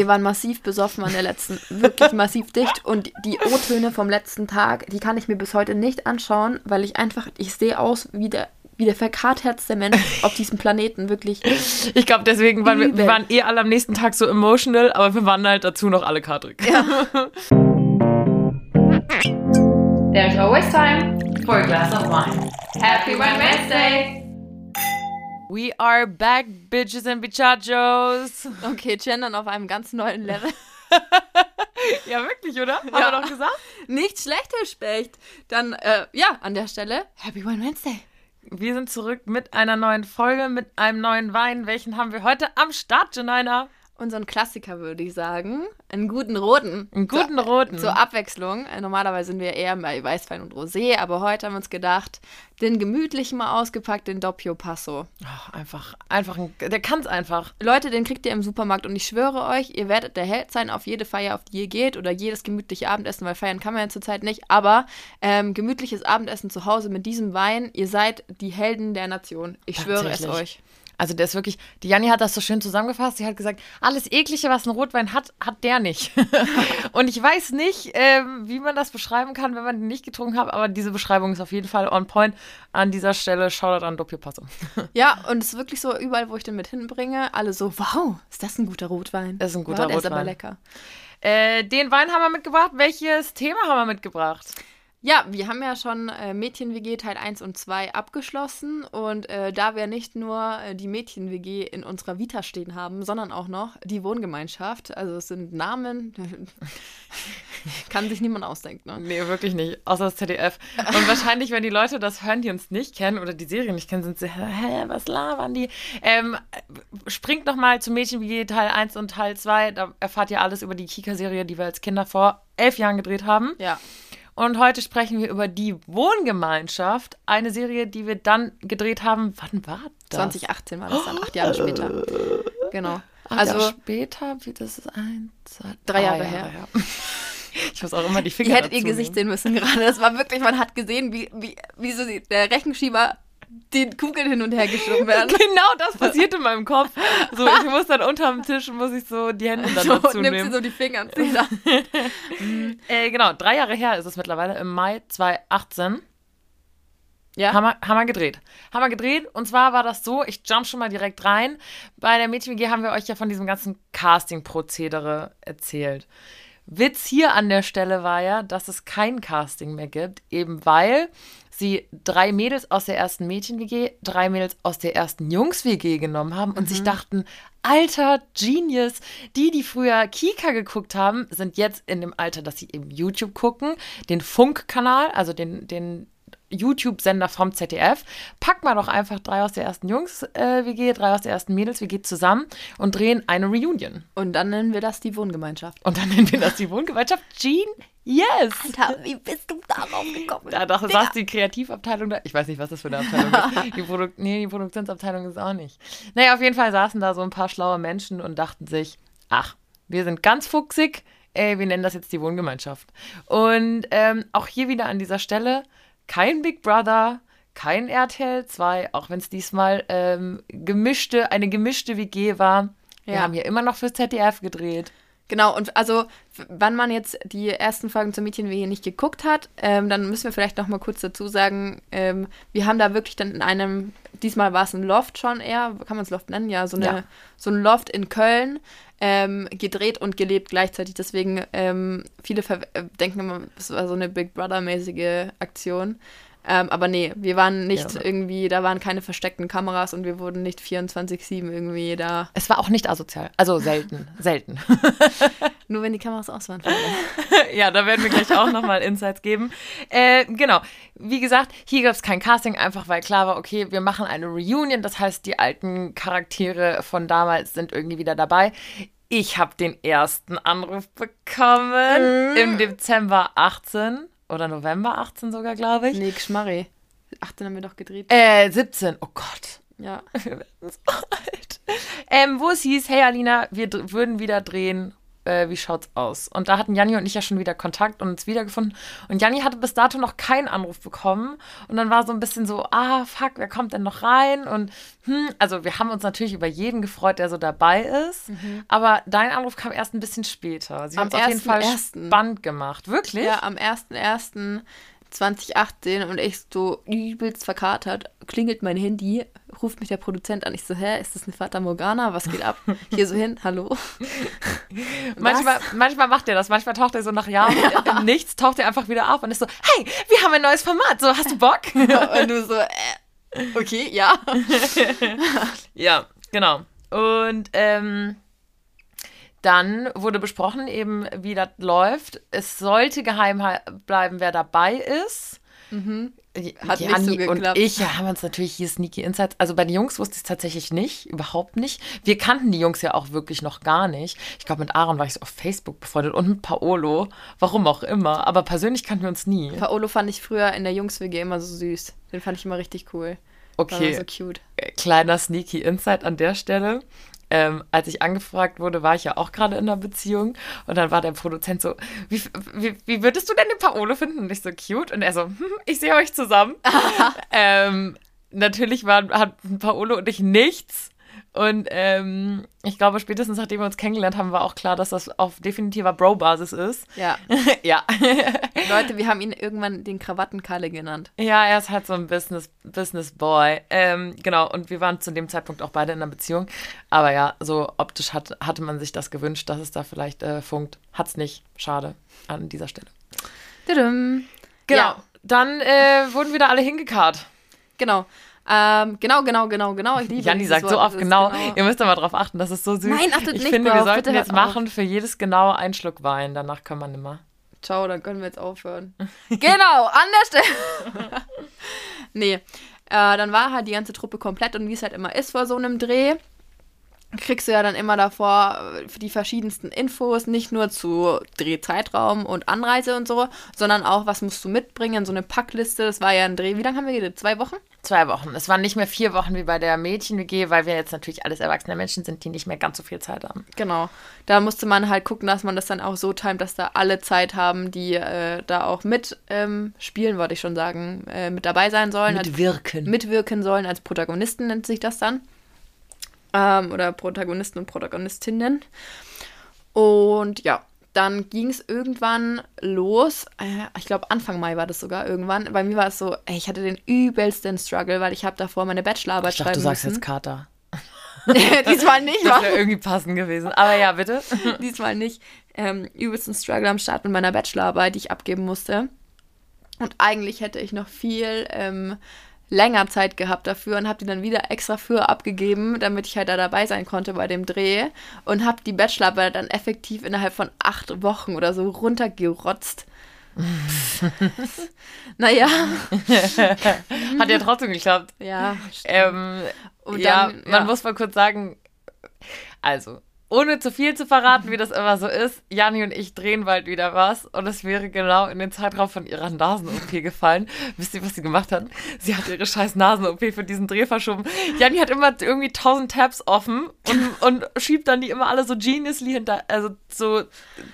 Wir waren massiv besoffen an der letzten, wirklich massiv dicht. Und die O-Töne vom letzten Tag, die kann ich mir bis heute nicht anschauen, weil ich einfach, ich sehe aus wie der, wie der verkarthertste Mensch auf diesem Planeten, wirklich. Ich glaube, deswegen waren wir, wir waren eh alle am nächsten Tag so emotional, aber wir waren halt dazu noch alle kadrig. Ja. There's always time for a glass of wine. Happy Wine Wednesday! We are back, bitches and bichachos. Okay, gendern auf einem ganz neuen Level. ja, wirklich, oder? Haben ja. wir doch gesagt? Nicht schlecht, Herr Specht. Dann, äh, ja, an der Stelle, Happy Wine Wednesday. Wir sind zurück mit einer neuen Folge, mit einem neuen Wein. Welchen haben wir heute am Start, Janina? Unseren Klassiker, würde ich sagen. Einen guten roten. Einen guten zur, roten. Zur Abwechslung. Äh, normalerweise sind wir eher bei Weißwein und Rosé, aber heute haben wir uns gedacht, den gemütlichen mal ausgepackt, den Doppio Passo. Oh, einfach, einfach, ein, der kann es einfach. Leute, den kriegt ihr im Supermarkt und ich schwöre euch, ihr werdet der Held sein auf jede Feier, auf die ihr geht oder jedes gemütliche Abendessen, weil feiern kann man ja zurzeit nicht, aber ähm, gemütliches Abendessen zu Hause mit diesem Wein, ihr seid die Helden der Nation. Ich schwöre es euch. Also der ist wirklich, die Janni hat das so schön zusammengefasst. Sie hat gesagt, alles Eklige, was ein Rotwein hat, hat der nicht. und ich weiß nicht, ähm, wie man das beschreiben kann, wenn man den nicht getrunken hat, aber diese Beschreibung ist auf jeden Fall on point. An dieser Stelle Shoutout an Doppio Passo. ja, und es ist wirklich so, überall, wo ich den mit hinbringe, alle so, wow, ist das ein guter Rotwein? Das ist ein guter wow, Rotwein. Der ist aber lecker. Äh, den Wein haben wir mitgebracht. Welches Thema haben wir mitgebracht? Ja, wir haben ja schon äh, Mädchen-WG Teil 1 und 2 abgeschlossen und äh, da wir nicht nur äh, die Mädchen-WG in unserer Vita stehen haben, sondern auch noch die Wohngemeinschaft, also es sind Namen, kann sich niemand ausdenken. Ne? Nee, wirklich nicht, außer das ZDF. Und wahrscheinlich, wenn die Leute das hören, die uns nicht kennen oder die Serie nicht kennen, sind sie, hä, was labern die? Ähm, springt nochmal zu Mädchen-WG Teil 1 und Teil 2, da erfahrt ihr alles über die Kika-Serie, die wir als Kinder vor elf Jahren gedreht haben. Ja. Und heute sprechen wir über die Wohngemeinschaft, eine Serie, die wir dann gedreht haben. Wann war das? 2018 war das dann, acht Jahre später. Genau. Acht also Jahre später, wie das ist ein, zwei, drei Jahre, Jahre her. her. Ich muss auch immer die Finger Ihr hättet ihr Gesicht sehen müssen gerade. Das war wirklich, man hat gesehen, wie, wie, wie so der Rechenschieber die Kugeln hin und her geschoben werden. Genau das passiert in meinem Kopf. So, ich muss dann unterm Tisch, muss ich so die Hände dann so, dazu nehmen. Nimmst du so die Finger und äh, Genau, drei Jahre her ist es mittlerweile, im Mai 2018. Ja. Haben wir, haben wir gedreht. Haben wir gedreht und zwar war das so, ich jump schon mal direkt rein. Bei der Mädchen-WG haben wir euch ja von diesem ganzen Casting-Prozedere erzählt. Witz hier an der Stelle war ja, dass es kein Casting mehr gibt, eben weil sie drei Mädels aus der ersten Mädchen-WG, drei Mädels aus der ersten Jungs-WG genommen haben und mhm. sich dachten, alter Genius, die, die früher Kika geguckt haben, sind jetzt in dem Alter, dass sie eben YouTube gucken, den Funk-Kanal, also den, den YouTube-Sender vom ZDF. Pack mal doch einfach drei aus der ersten Jungs-WG, äh, drei aus der ersten Mädels-WG zusammen und drehen eine Reunion. Und dann nennen wir das die Wohngemeinschaft. Und dann nennen wir das die Wohngemeinschaft. Jean, yes! Alter, wie bist du darauf gekommen? Da, da saß die Kreativabteilung da. Ich weiß nicht, was das für eine Abteilung ist. Die, Produ nee, die Produktionsabteilung ist auch nicht. Naja, auf jeden Fall saßen da so ein paar schlaue Menschen und dachten sich, ach, wir sind ganz fuchsig, ey, wir nennen das jetzt die Wohngemeinschaft. Und ähm, auch hier wieder an dieser Stelle kein Big Brother, kein RTL 2, auch wenn es diesmal ähm, gemischte, eine gemischte WG war. Wir ja. haben hier immer noch fürs ZDF gedreht. Genau, und also, wann man jetzt die ersten Folgen zur Mädchen-WG nicht geguckt hat, ähm, dann müssen wir vielleicht noch mal kurz dazu sagen, ähm, wir haben da wirklich dann in einem, diesmal war es ein Loft schon eher, kann man es Loft nennen? Ja, so, eine, ja. so ein Loft in Köln, ähm, gedreht und gelebt gleichzeitig. Deswegen, ähm, viele äh, denken immer, es war so eine Big Brother-mäßige Aktion. Ähm, aber nee, wir waren nicht ja. irgendwie, da waren keine versteckten Kameras und wir wurden nicht 24-7 irgendwie da. Es war auch nicht asozial. Also selten. selten. Nur wenn die Kameras aus waren. ja, da werden wir gleich auch nochmal Insights geben. Äh, genau. Wie gesagt, hier gab es kein Casting, einfach weil klar war, okay, wir machen eine Reunion. Das heißt, die alten Charaktere von damals sind irgendwie wieder dabei. Ich habe den ersten Anruf bekommen mhm. im Dezember 18 oder November 18 sogar, glaube ich. Nee, Schmarri. 18 haben wir doch gedreht. Äh, 17. Oh Gott. Ja. Wir werden so alt. Ähm, wo es hieß, hey Alina, wir würden wieder drehen äh, wie schaut's aus? Und da hatten Janni und ich ja schon wieder Kontakt und uns wiedergefunden. Und Janni hatte bis dato noch keinen Anruf bekommen. Und dann war so ein bisschen so, ah, fuck, wer kommt denn noch rein? Und hm, also wir haben uns natürlich über jeden gefreut, der so dabei ist. Mhm. Aber dein Anruf kam erst ein bisschen später. Sie haben es auf jeden Fall spannend gemacht. Wirklich? Ja, am 1.1. 2018 und ich so übelst verkatert, klingelt mein Handy, ruft mich der Produzent an. Ich so, hä, ist das eine Fata Morgana? Was geht ab? Hier so hin, hallo. manchmal, manchmal macht er das, manchmal taucht er so nach Jahren ja. Nichts, taucht er einfach wieder auf und ist so, hey, wir haben ein neues Format, so, hast du Bock? und du so, äh, okay, ja. ja, genau. Und, ähm, dann wurde besprochen, eben wie das läuft. Es sollte geheim bleiben, wer dabei ist. Mhm. Hat ja, nicht so und ich ja, haben uns natürlich hier Sneaky Insights. Also bei den Jungs wusste ich es tatsächlich nicht, überhaupt nicht. Wir kannten die Jungs ja auch wirklich noch gar nicht. Ich glaube, mit Aaron war ich so auf Facebook befreundet und mit Paolo. Warum auch immer. Aber persönlich kannten wir uns nie. Paolo fand ich früher in der Jungs-WG immer so süß. Den fand ich immer richtig cool. Okay. War so cute. Kleiner Sneaky Insight an der Stelle ähm, als ich angefragt wurde, war ich ja auch gerade in einer Beziehung und dann war der Produzent so, wie, wie, wie würdest du denn den Paolo finden? Und ich so, cute. Und er so, hm, ich sehe euch zusammen. ähm, natürlich waren, hat Paolo und ich nichts und ähm, ich glaube, spätestens nachdem wir uns kennengelernt haben, war auch klar, dass das auf definitiver Bro-Basis ist. Ja. ja. Leute, wir haben ihn irgendwann den Krawattenkalle genannt. Ja, er ist halt so ein Business, Business Boy. Ähm, genau, und wir waren zu dem Zeitpunkt auch beide in einer Beziehung. Aber ja, so optisch hat, hatte man sich das gewünscht, dass es da vielleicht äh, funkt. Hat's nicht. Schade an dieser Stelle. Tudum. Genau. Ja. Dann äh, wurden wieder alle hingekarrt. Genau. Ähm, genau, genau, genau, genau. Ich liebe Janni sagt Wort, so oft genau. genau. Ihr müsst aber darauf achten, das ist so süß. Nein, achtet ich nicht finde, drauf. wir sollten jetzt machen für jedes genaue einen Schluck Wein. Danach können wir nimmer. Ciao, dann können wir jetzt aufhören. genau, an der Stelle. nee, äh, dann war halt die ganze Truppe komplett und wie es halt immer ist vor so einem Dreh kriegst du ja dann immer davor äh, die verschiedensten Infos, nicht nur zu Drehzeitraum und Anreise und so, sondern auch, was musst du mitbringen, so eine Packliste. Das war ja ein Dreh. Wie lange haben wir geredet? Zwei Wochen? Zwei Wochen. Es waren nicht mehr vier Wochen wie bei der Mädchen-WG, weil wir jetzt natürlich alles erwachsene Menschen sind, die nicht mehr ganz so viel Zeit haben. Genau. Da musste man halt gucken, dass man das dann auch so timet, dass da alle Zeit haben, die äh, da auch mit ähm, spielen, wollte ich schon sagen, äh, mit dabei sein sollen. Mitwirken. Als, mitwirken sollen. Als Protagonisten nennt sich das dann ähm, oder Protagonisten und Protagonistinnen. Und ja, dann ging es irgendwann los. Äh, ich glaube, Anfang Mai war das sogar irgendwann. Bei mir war es so, ey, ich hatte den übelsten Struggle, weil ich habe davor meine Bachelorarbeit ich dachte, schreiben du sagst jetzt Kater. Diesmal nicht. Das wäre irgendwie passend gewesen. Aber ja, bitte. Diesmal nicht. Ähm, übelsten Struggle am Start mit meiner Bachelorarbeit, die ich abgeben musste. Und eigentlich hätte ich noch viel ähm, länger Zeit gehabt dafür und habe die dann wieder extra für abgegeben, damit ich halt da dabei sein konnte bei dem Dreh und habe die Bachelorarbeit dann effektiv innerhalb von acht Wochen oder so runtergerotzt. naja. Hat ja trotzdem geklappt. Ja. Ähm, ja, dann, man muss mal kurz sagen, also ohne zu viel zu verraten, wie das immer so ist, Janni und ich drehen bald wieder was und es wäre genau in den Zeitraum von ihrer Nasen-OP gefallen. Wisst ihr, was sie gemacht hat? Sie hat ihre scheiß Nasen-OP für diesen Dreh verschoben. Janni hat immer irgendwie tausend Tabs offen und, und schiebt dann die immer alle so geniusly hinter, also so,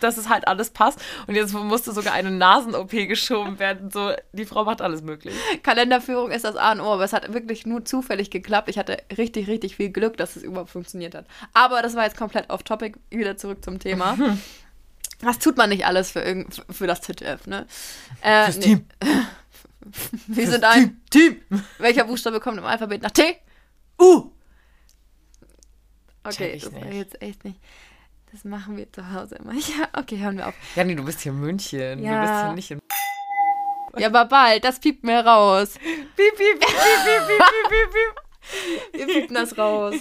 dass es halt alles passt. Und jetzt musste sogar eine Nasen-OP geschoben werden. So, die Frau macht alles möglich. Kalenderführung ist das A und O, aber es hat wirklich nur zufällig geklappt. Ich hatte richtig, richtig viel Glück, dass es überhaupt funktioniert hat. Aber das war jetzt komplett komplett off topic, wieder zurück zum Thema. Was tut man nicht alles für, für das ZDF, ne? Äh, Fürs nee. Team. Wir sind ein Team. Welcher Buchstabe kommt im Alphabet nach T? U. Okay, das war jetzt echt nicht. Das machen wir zu Hause immer. Ja, okay, hören wir auf. Ja, nee, du bist hier in München. Ja. Du bist hier nicht in. Ja, aber bald, das piept mir raus. Piep, piep, piep, piep, piep, piep, piep, piep. Wir piepen das raus.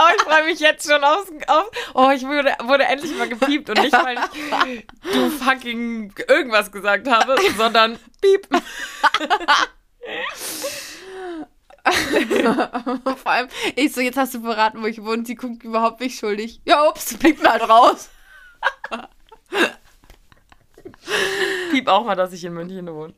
Oh, ich freue mich jetzt schon auf, auf. Oh, ich wurde, wurde endlich mal gepiept und nicht, weil ich du fucking irgendwas gesagt habe, sondern piep. Vor allem, ich so, jetzt hast du verraten, wo ich wohne. Sie guckt überhaupt nicht schuldig. Ja, ups, piep mal halt raus. Piep auch mal, dass ich in München wohne.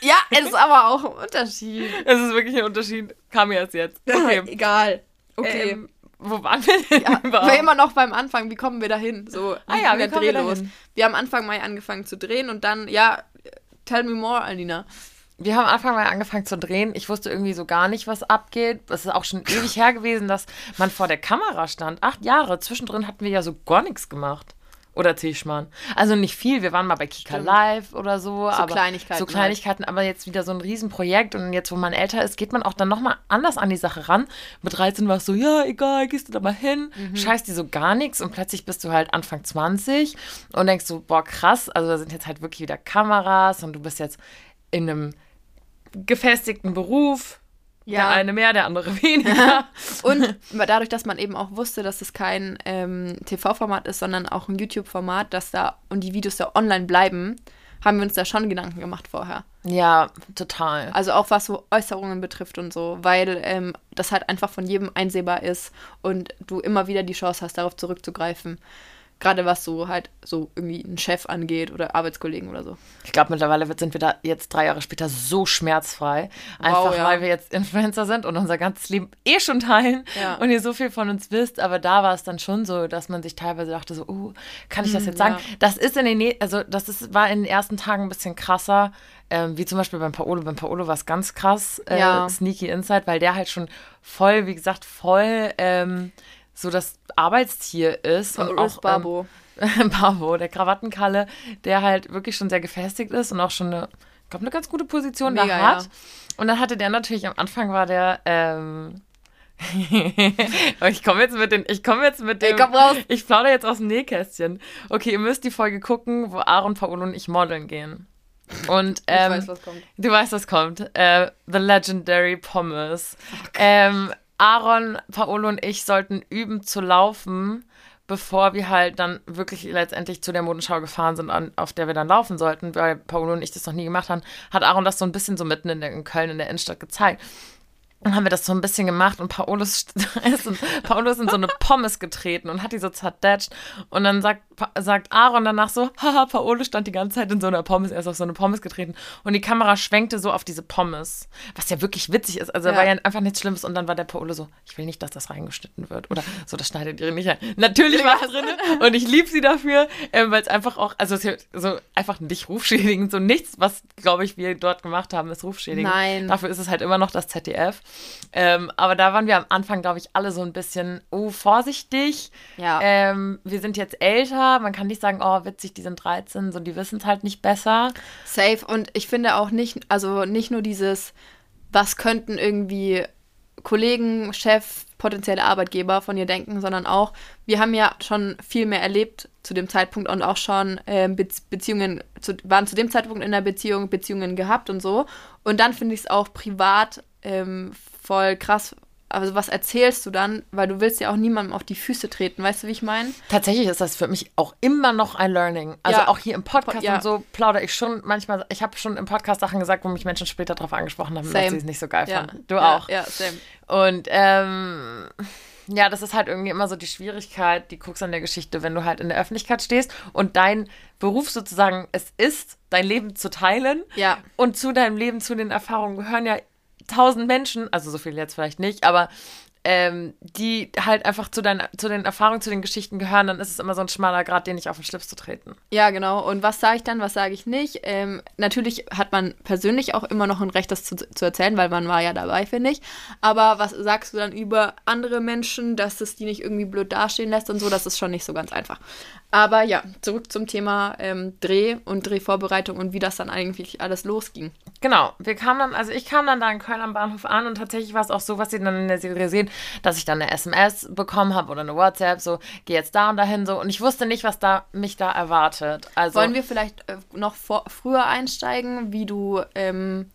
Ja, es ist aber auch ein Unterschied. Es ist wirklich ein Unterschied. Kam mir erst jetzt. Okay. Egal. Okay. Ähm, wo waren wir denn ja, überhaupt? Wir immer noch beim Anfang, wie kommen wir da hin? So, ah ja, wie kommen wir da hin? Wir haben Anfang Mai angefangen zu drehen und dann, ja, tell me more, Alina. Wir haben Anfang Mai angefangen zu drehen. Ich wusste irgendwie so gar nicht, was abgeht. Es ist auch schon ewig her gewesen, dass man vor der Kamera stand. Acht Jahre. Zwischendrin hatten wir ja so gar nichts gemacht. Oder Tischmann. Also nicht viel. Wir waren mal bei Kika Stimmt. Live oder so. So aber Kleinigkeiten. So Kleinigkeiten, halt. aber jetzt wieder so ein Riesenprojekt. Und jetzt, wo man älter ist, geht man auch dann nochmal anders an die Sache ran. Mit 13 war es so, ja, egal, gehst du da mal hin. Mhm. Scheißt dir so gar nichts. Und plötzlich bist du halt Anfang 20 und denkst so, boah, krass. Also da sind jetzt halt wirklich wieder Kameras und du bist jetzt in einem gefestigten Beruf ja. Der eine mehr, der andere weniger. und dadurch, dass man eben auch wusste, dass es kein ähm, TV-Format ist, sondern auch ein YouTube-Format, dass da und die Videos da online bleiben, haben wir uns da schon Gedanken gemacht vorher. Ja, total. Also auch was so Äußerungen betrifft und so, weil ähm, das halt einfach von jedem einsehbar ist und du immer wieder die Chance hast, darauf zurückzugreifen. Gerade was so halt so irgendwie einen Chef angeht oder Arbeitskollegen oder so. Ich glaube, mittlerweile sind wir da jetzt drei Jahre später so schmerzfrei. Einfach wow, ja. weil wir jetzt Influencer sind und unser ganzes Leben eh schon teilen ja. und ihr so viel von uns wisst. Aber da war es dann schon so, dass man sich teilweise dachte, so, uh, kann ich das hm, jetzt sagen? Ja. Das ist in den, also das ist, war in den ersten Tagen ein bisschen krasser. Ähm, wie zum Beispiel beim Paolo. Beim Paolo war es ganz krass, äh. Sneaky Insight, weil der halt schon voll, wie gesagt, voll ähm, so das Arbeitstier ist. Und auch Babo. Ähm, Babo, der Krawattenkalle, der halt wirklich schon sehr gefestigt ist und auch schon eine, ich glaube, eine ganz gute Position Mega, da hat. Ja. Und dann hatte der natürlich am Anfang war der, ähm, ich komme jetzt mit den, ich komme jetzt mit dem, ich, komm raus. ich plaudere jetzt aus dem Nähkästchen. Okay, ihr müsst die Folge gucken, wo Aaron, Paolo und ich modeln gehen. Und ähm, ich weiß, was kommt. Du weißt, was kommt. Äh, The Legendary Pommes. Okay. Ähm, Aaron, Paolo und ich sollten üben zu laufen, bevor wir halt dann wirklich letztendlich zu der Modenschau gefahren sind, an, auf der wir dann laufen sollten, weil Paolo und ich das noch nie gemacht haben, hat Aaron das so ein bisschen so mitten in, der, in Köln in der Innenstadt gezeigt. Dann haben wir das so ein bisschen gemacht und Paolo ist, Paolo ist in so eine Pommes getreten und hat die so zerdatscht. Und dann sagt, sagt Aaron danach so, haha, Paolo stand die ganze Zeit in so einer Pommes, er ist auf so eine Pommes getreten. Und die Kamera schwenkte so auf diese Pommes, was ja wirklich witzig ist. Also ja. war ja einfach nichts Schlimmes. Und dann war der Paolo so, ich will nicht, dass das reingeschnitten wird. Oder so, das schneidet ihr nicht ein. Natürlich war es drin und ich liebe sie dafür, äh, weil es einfach auch, also so einfach nicht rufschädigend, so nichts, was, glaube ich, wir dort gemacht haben, ist rufschädigend. Nein. Dafür ist es halt immer noch das ZDF. Ähm, aber da waren wir am Anfang, glaube ich, alle so ein bisschen, oh, vorsichtig. Ja. Ähm, wir sind jetzt älter. Man kann nicht sagen, oh, witzig, die sind 13. So, die wissen es halt nicht besser. Safe. Und ich finde auch nicht, also nicht nur dieses, was könnten irgendwie Kollegen, Chef, potenzielle Arbeitgeber von ihr denken, sondern auch, wir haben ja schon viel mehr erlebt zu dem Zeitpunkt und auch schon äh, Be Beziehungen, zu, waren zu dem Zeitpunkt in der Beziehung Beziehungen gehabt und so. Und dann finde ich es auch privat ähm, voll krass. Also was erzählst du dann? Weil du willst ja auch niemandem auf die Füße treten, weißt du, wie ich meine? Tatsächlich ist das für mich auch immer noch ein Learning. Also ja. auch hier im Podcast ja. und so plaudere ich schon manchmal, ich habe schon im Podcast Sachen gesagt, wo mich Menschen später darauf angesprochen haben, same. dass sie es nicht so geil ja. fanden. Du auch. Ja, same. Und ähm, ja, das ist halt irgendwie immer so die Schwierigkeit, die Krux an der Geschichte, wenn du halt in der Öffentlichkeit stehst und dein Beruf sozusagen es ist, dein Leben zu teilen. Ja. Und zu deinem Leben, zu den Erfahrungen gehören ja tausend Menschen, also so viel jetzt vielleicht nicht, aber ähm, die halt einfach zu, dein, zu den Erfahrungen, zu den Geschichten gehören, dann ist es immer so ein schmaler Grad, den nicht auf den Schlips zu treten. Ja, genau. Und was sage ich dann, was sage ich nicht? Ähm, natürlich hat man persönlich auch immer noch ein Recht, das zu, zu erzählen, weil man war ja dabei, finde ich. Aber was sagst du dann über andere Menschen, dass es die nicht irgendwie blöd dastehen lässt und so? Das ist schon nicht so ganz einfach. Aber ja, zurück zum Thema ähm, Dreh und Drehvorbereitung und wie das dann eigentlich alles losging. Genau, wir kamen dann, also ich kam dann da in Köln am Bahnhof an und tatsächlich war es auch so, was Sie dann in der Serie sehen, dass ich dann eine SMS bekommen habe oder eine WhatsApp, so, geh jetzt da und dahin, so. Und ich wusste nicht, was da mich da erwartet. Also, Wollen wir vielleicht äh, noch vor, früher einsteigen, wie du, ähm,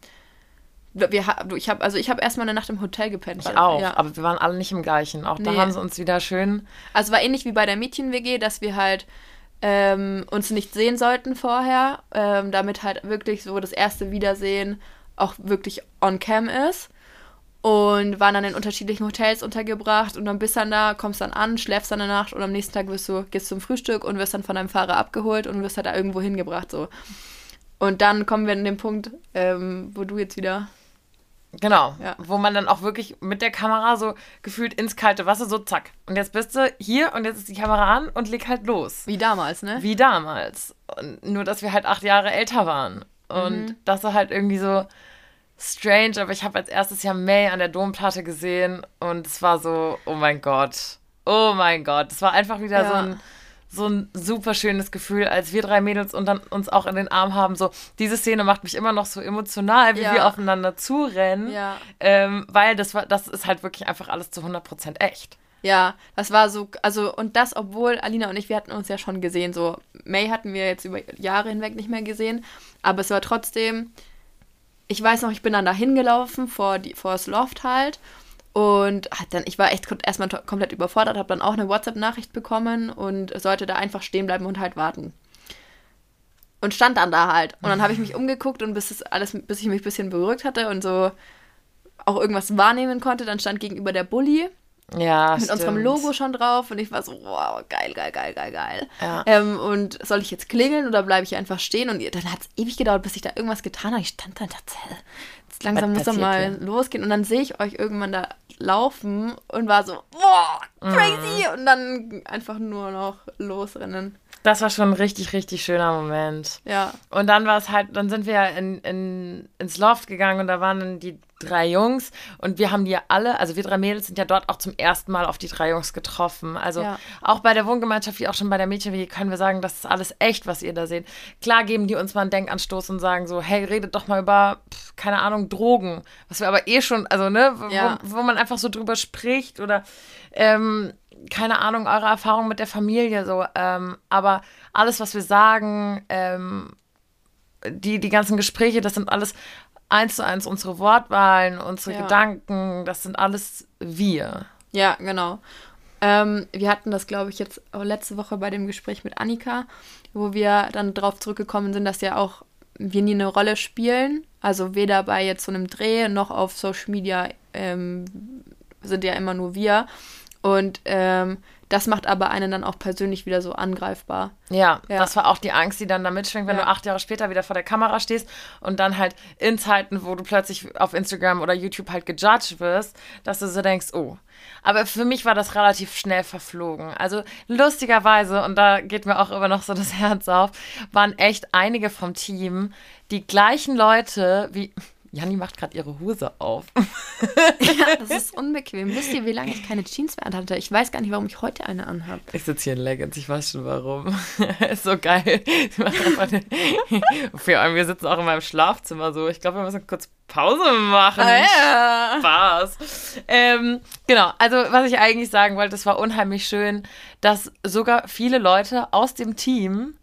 wir, ich habe also ich habe erstmal eine Nacht im Hotel gepennt. Ich auch, ja. aber wir waren alle nicht im gleichen. Auch da haben sie uns wieder schön. Also war ähnlich wie bei der Mädchen-WG, dass wir halt ähm, uns nicht sehen sollten vorher, ähm, damit halt wirklich so das erste Wiedersehen auch wirklich on cam ist. Und waren dann in unterschiedlichen Hotels untergebracht und dann bist dann da, kommst dann an, schläfst dann eine Nacht und am nächsten Tag wirst du, gehst zum Frühstück und wirst dann von deinem Fahrer abgeholt und wirst halt da irgendwo hingebracht. So. Und dann kommen wir an den Punkt, ähm, wo du jetzt wieder Genau, Ja. wo man dann auch wirklich mit der Kamera so gefühlt ins kalte Wasser so zack. Und jetzt bist du hier und jetzt ist die Kamera an und leg halt los. Wie damals, ne? Wie damals. Und nur, dass wir halt acht Jahre älter waren. Und das war halt irgendwie so strange, aber ich habe als erstes Jahr May an der Domplatte gesehen und es war so, oh mein Gott. Oh mein Gott. Es war einfach wieder Ja. so ein so ein super schönes Gefühl, als wir drei Mädels und dann uns auch in den Arm haben. So, diese Szene macht mich immer noch so emotional, wie Ja. wir aufeinander zurennen. Ja. Ähm, weil das war, das ist halt wirklich einfach alles zu 100% echt. Ja, das war so, also und das, obwohl Alina und ich, wir hatten uns ja schon gesehen, so May hatten wir jetzt über Jahre hinweg nicht mehr gesehen, aber es war trotzdem, ich weiß noch, ich bin dann da hingelaufen vor, die, vor das Loft halt und hat dann, ich war echt erstmal komplett überfordert, habe dann auch eine WhatsApp-Nachricht bekommen und sollte da einfach stehen bleiben und halt warten. Und stand dann da halt. Und dann habe ich mich umgeguckt und bis es alles, bis ich mich ein bisschen beruhigt hatte und so auch irgendwas wahrnehmen konnte, dann stand gegenüber der Bulli Ja, mit stimmt. unserem Logo schon drauf und ich war so, wow, geil, geil, geil, geil, geil. Ja. Ähm, und soll ich jetzt klingeln oder bleibe ich einfach stehen? Und dann hat es ewig gedauert, bis ich da irgendwas getan habe. Ich stand da und dachte, jetzt langsam muss doch passiert mal losgehen. Und dann sehe ich euch irgendwann da laufen und war so, boah, crazy! Mhm. Und dann einfach nur noch losrennen. Das war schon ein richtig, richtig schöner Moment. Ja, Und dann war es halt, dann sind wir ja in, in, ins Loft gegangen und da waren dann die drei Jungs und wir haben die ja alle, also wir drei Mädels sind ja dort auch zum ersten Mal auf die drei Jungs getroffen. Also Ja. auch bei der Wohngemeinschaft, wie auch schon bei der Mädchen, können wir sagen, das ist alles echt, was ihr da seht. Klar geben die uns mal einen Denkanstoß und sagen so, hey, redet doch mal über, pf, keine Ahnung, Drogen. Was wir aber eh schon, also ne, wo, Ja. wo man einfach so drüber spricht oder ähm, keine Ahnung, eure Erfahrung mit der Familie so. Ähm, aber alles, was wir sagen, ähm, die, die ganzen Gespräche, das sind alles eins zu eins unsere Wortwahlen, unsere Ja. Gedanken, das sind alles wir. ja, genau. Ähm, wir hatten das, glaube ich, jetzt auch letzte Woche bei dem Gespräch mit Annika, wo wir dann darauf zurückgekommen sind, dass ja auch wir nie eine Rolle spielen. Also weder bei jetzt so einem Dreh noch auf Social Media ähm, sind ja immer nur wir. Und ähm, das macht aber einen dann auch persönlich wieder so angreifbar. Ja, Ja. das war auch die Angst, die dann da mitschwingt, wenn Ja. du acht Jahre später wieder vor der Kamera stehst und dann halt in Zeiten, wo du plötzlich auf Instagram oder YouTube halt gejudged wirst, dass du so denkst, oh. Aber für mich war das relativ schnell verflogen. Also lustigerweise, und da geht mir auch immer noch so das Herz auf, waren echt einige vom Team die gleichen Leute wie. Janni macht gerade ihre Hose auf. Das ist unbequem. Wisst ihr, wie lange ich keine Jeans mehr anhatte? Ich weiß gar nicht, warum ich heute eine anhabe. Ich sitze hier in Leggings, ich weiß schon warum. ist so geil. Vor allem, wir sitzen auch in meinem Schlafzimmer so. Ich glaube, wir müssen kurz Pause machen. ja. Spaß. Ähm, genau, also was ich eigentlich sagen wollte, es war unheimlich schön, dass sogar viele Leute aus dem Team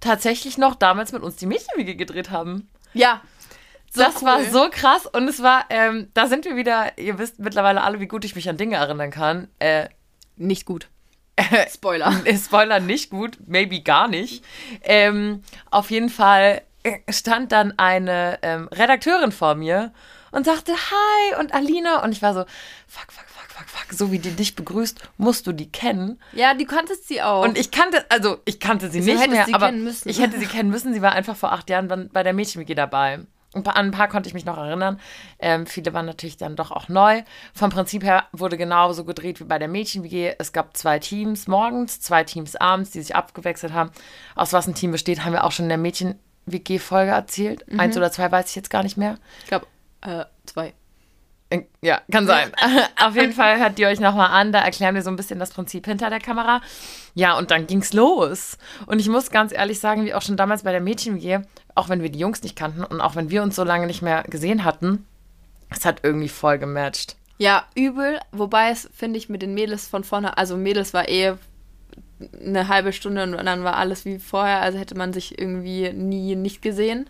tatsächlich noch damals mit uns die Mädchenwiege gedreht haben. Ja. So das cool. war so krass und es war, ähm, da sind wir wieder, ihr wisst mittlerweile alle, wie gut ich mich an Dinge erinnern kann. Äh, Nicht gut. Spoiler. Spoiler nicht gut, maybe gar nicht. Ähm, auf jeden Fall äh, stand dann eine ähm, Redakteurin vor mir und sagte Hi und Alina und ich war so fuck fuck fuck fuck fuck so wie die dich begrüßt musst du die kennen Ja, du kanntest sie auch. und ich kannte also ich kannte sie Du nicht mehr sie aber kennen müssen. ich hätte sie kennen müssen sie war einfach vor acht Jahren bei- bei der Mädchenwiki dabei an ein paar konnte ich mich noch erinnern. Ähm, viele waren natürlich dann doch auch neu. Vom Prinzip her wurde genauso gedreht wie bei der Mädchen-WG. Es gab zwei Teams morgens, zwei Teams abends, die sich abgewechselt haben. Aus was ein Team besteht, haben wir auch schon in der Mädchen-WG-Folge erzählt. Mhm. Eins oder zwei weiß ich jetzt gar nicht mehr. ich glaube, äh, zwei. Ja, kann sein. Auf jeden Fall hört ihr euch nochmal an. Da erklären wir so ein bisschen das Prinzip hinter der Kamera. Ja, und dann ging's los. Und ich muss ganz ehrlich sagen, wie auch schon damals bei der Mädchen-WG, auch wenn wir die Jungs nicht kannten und auch wenn wir uns so lange nicht mehr gesehen hatten, es hat irgendwie voll gematcht. Ja, übel. Wobei es, finde ich, mit den Mädels von vorne, also Mädels war eh eine halbe Stunde und dann war alles wie vorher, also hätte man sich irgendwie nie nicht gesehen.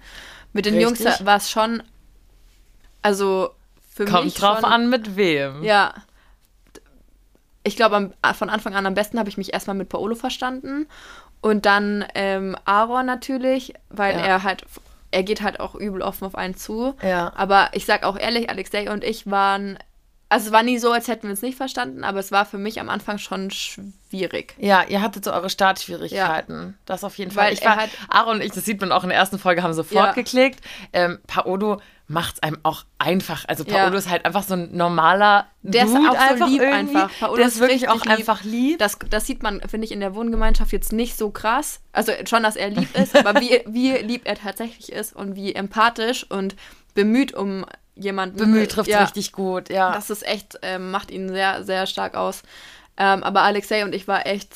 Mit den Richtig. Jungs war es schon, also für mich Kommt drauf schon, an, mit wem. Ja. Ich glaube, von Anfang an am besten habe ich mich erstmal mit Paolo verstanden. Und dann ähm, Aaron natürlich, weil Ja. er halt, er geht halt auch übel offen auf einen zu. Ja. Aber ich sag auch ehrlich, Alexei und ich waren, also es war nie so, als hätten wir uns nicht verstanden, aber es war für mich am Anfang schon schwierig. Ja, ihr hattet so eure Startschwierigkeiten. Das auf jeden Fall. Weil ich war, hat- Aaron und ich, das sieht man auch in der ersten Folge, haben sofort Ja. geklickt. Ähm, Paolo macht es einem auch einfach. Also Paolo ja. ist halt einfach so ein normaler Der Dude ist auch einfach so lieb irgendwie. einfach. Paolo der ist wirklich auch lieb. einfach lieb. Das, das sieht man, finde ich, in der Wohngemeinschaft jetzt nicht so krass. Also schon, dass er lieb ist, aber wie, wie lieb er tatsächlich ist und wie empathisch und bemüht um jemanden. Bemüht trifft ja, richtig gut, ja. Das ist echt, ähm, macht ihn sehr, sehr stark aus. Ähm, aber Alexei und ich war echt,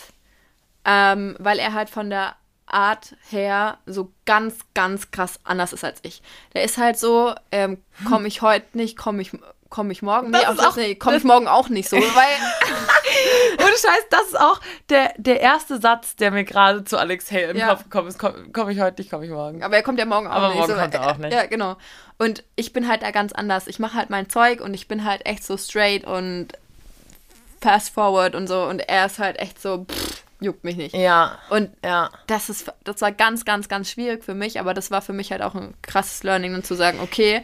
ähm, weil er halt von der Art her so ganz, ganz krass anders ist als ich. Der ist halt so, ähm, komme ich heute nicht, komme ich, komm ich morgen das nee, auch, nee, komme ich morgen auch nicht so, weil ohne Scheiß, das ist auch der, der erste Satz, der mir gerade zu Alex Hay im ja. Kopf kommt, komme komm ich heute nicht, komme ich morgen. Aber er kommt ja morgen auch Aber nicht. Aber morgen so, kommt er auch nicht. Ja, genau. Und ich bin halt da ganz anders. Ich mache halt mein Zeug und ich bin halt echt so straight und fast forward und so und er ist halt echt so pff, juckt mich nicht. Ja. Und ja. das ist, das war ganz, ganz, ganz schwierig für mich, aber das war für mich halt auch ein krasses Learning, dann zu sagen, okay,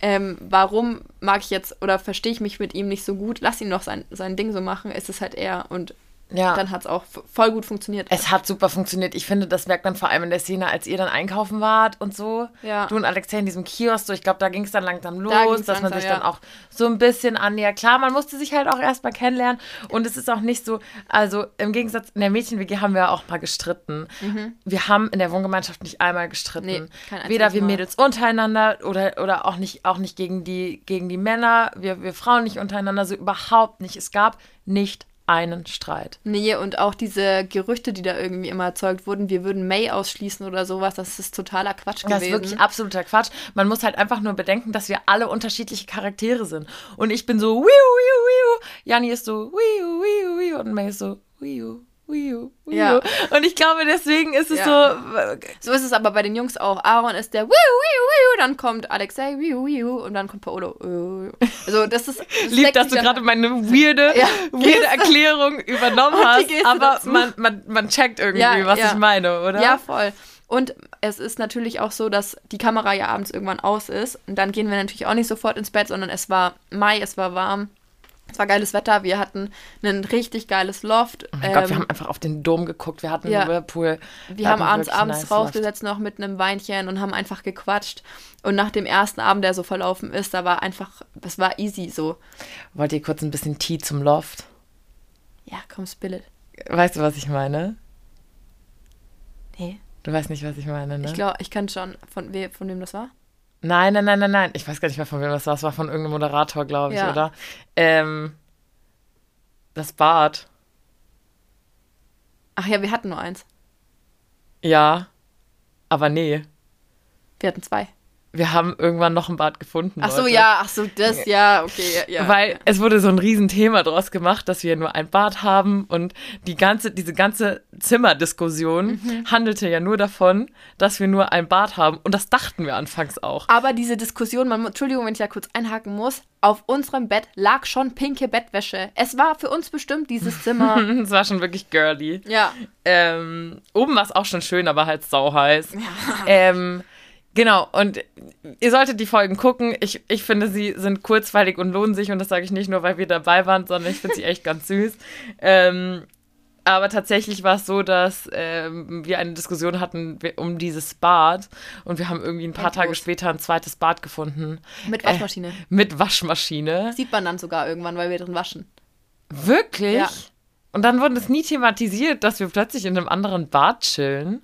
ähm, warum mag ich jetzt oder verstehe ich mich mit ihm nicht so gut, lass ihn doch sein, sein Ding so machen, ist es halt er und ja. Dann hat es auch voll gut funktioniert. Es hat super funktioniert. Ich finde, das merkt man vor allem in der Szene, als ihr dann einkaufen wart und so. Ja. Du und Alexei in diesem Kiosk, so, ich glaube, da ging es dann langsam los, da dass langsam, man sich ja. dann auch so ein bisschen annähert. Klar, man musste sich halt auch erstmal kennenlernen und es ist auch nicht so, also im Gegensatz, in der Mädchen-WG haben wir auch mal gestritten. Mhm. Wir haben in der Wohngemeinschaft nicht einmal gestritten. Nee, Weder wir Mädels untereinander oder, oder auch nicht, auch nicht gegen die, gegen die Männer, wir, wir Frauen nicht untereinander, so überhaupt nicht. Es gab nicht einen Streit. Nee, und auch diese Gerüchte, die da irgendwie immer erzeugt wurden, wir würden May ausschließen oder sowas, das ist totaler Quatsch gewesen. Das ist wirklich absoluter Quatsch. Man muss halt einfach nur bedenken, dass wir alle unterschiedliche Charaktere sind. Und ich bin so, wiu, wiu, wiu. Jani ist so, wiu, wiu, wiu. Und May ist so, wiu, Wiu, wiu. Ja. Und ich glaube, deswegen ist es ja. so. So ist es aber bei den Jungs auch. Aaron ist der Wiu, Wiu, Wiu. Dann kommt Alexei, Wiu, Wiu. Und dann kommt Paolo. Also, das ist. Das Lieb, dass du gerade meine weirde, ja. weirde Erklärung übernommen hast. Aber man, man, man checkt irgendwie, was ich meine, oder? Ja, voll. Und es ist natürlich auch so, dass die Kamera ja abends irgendwann aus ist. Und dann gehen wir natürlich auch nicht sofort ins Bett, sondern es war Mai, es war warm. Es war geiles Wetter, wir hatten ein richtig geiles Loft. Oh mein ähm, Gott, wir ähm, haben einfach auf den Dom geguckt, wir hatten ja, Whirlpool. Wir haben abends, abends nice rausgesetzt noch mit einem Weinchen und haben einfach gequatscht. Und nach dem ersten Abend, der so verlaufen ist, da war einfach, es war easy so. Wollt ihr kurz ein bisschen Tee zum Loft? Ja, komm, spill it. Weißt du, was ich meine? Nee. Du weißt nicht, was ich meine, ne? Ich glaube, ich kann schon, von, we von wem das war. Nein, nein, nein, nein, nein. Ich weiß gar nicht mehr, von wem das war. Es war von irgendeinem Moderator, glaube ich, ja. oder? Ähm, das Bad. Ach ja, wir hatten nur eins. Ja, aber nee. Wir hatten zwei wir haben irgendwann noch ein Bad gefunden. Ach so, Leute. ja, ach so, das, ja, okay, ja. Weil es wurde so ein Riesenthema draus gemacht, dass wir nur ein Bad haben und die ganze, diese ganze Zimmerdiskussion mhm. handelte ja nur davon, dass wir nur ein Bad haben und das dachten wir anfangs auch. Aber diese Diskussion, man, Entschuldigung, wenn ich da kurz einhaken muss, auf unserem Bett lag schon pinke Bettwäsche. Es war für uns bestimmt dieses Zimmer. es war schon wirklich girly. Ja. Ähm, oben war es auch schon schön, aber halt sau heiß. Ja. Ähm, Genau, und ihr solltet die Folgen gucken. Ich, ich finde, sie sind kurzweilig und lohnen sich. Und das sage ich nicht nur, weil wir dabei waren, sondern ich finde sie echt ganz süß. Ähm, aber tatsächlich war es so, dass ähm, wir eine Diskussion hatten um dieses Bad und wir haben irgendwie ein paar Endlos. Tage später ein zweites Bad gefunden. Mit Waschmaschine. Äh, mit Waschmaschine. Sieht man dann sogar irgendwann, weil wir drin waschen. Wirklich? Ja. Und dann wurde es nie thematisiert, dass wir plötzlich in einem anderen Bad chillen.